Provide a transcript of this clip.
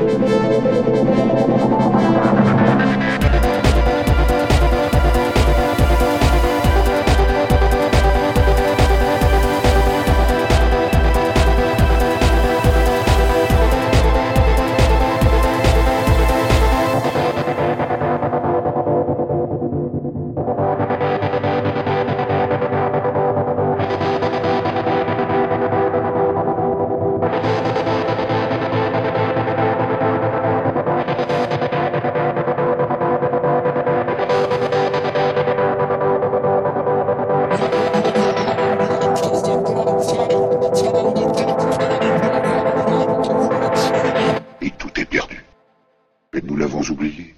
Thank avons oublié.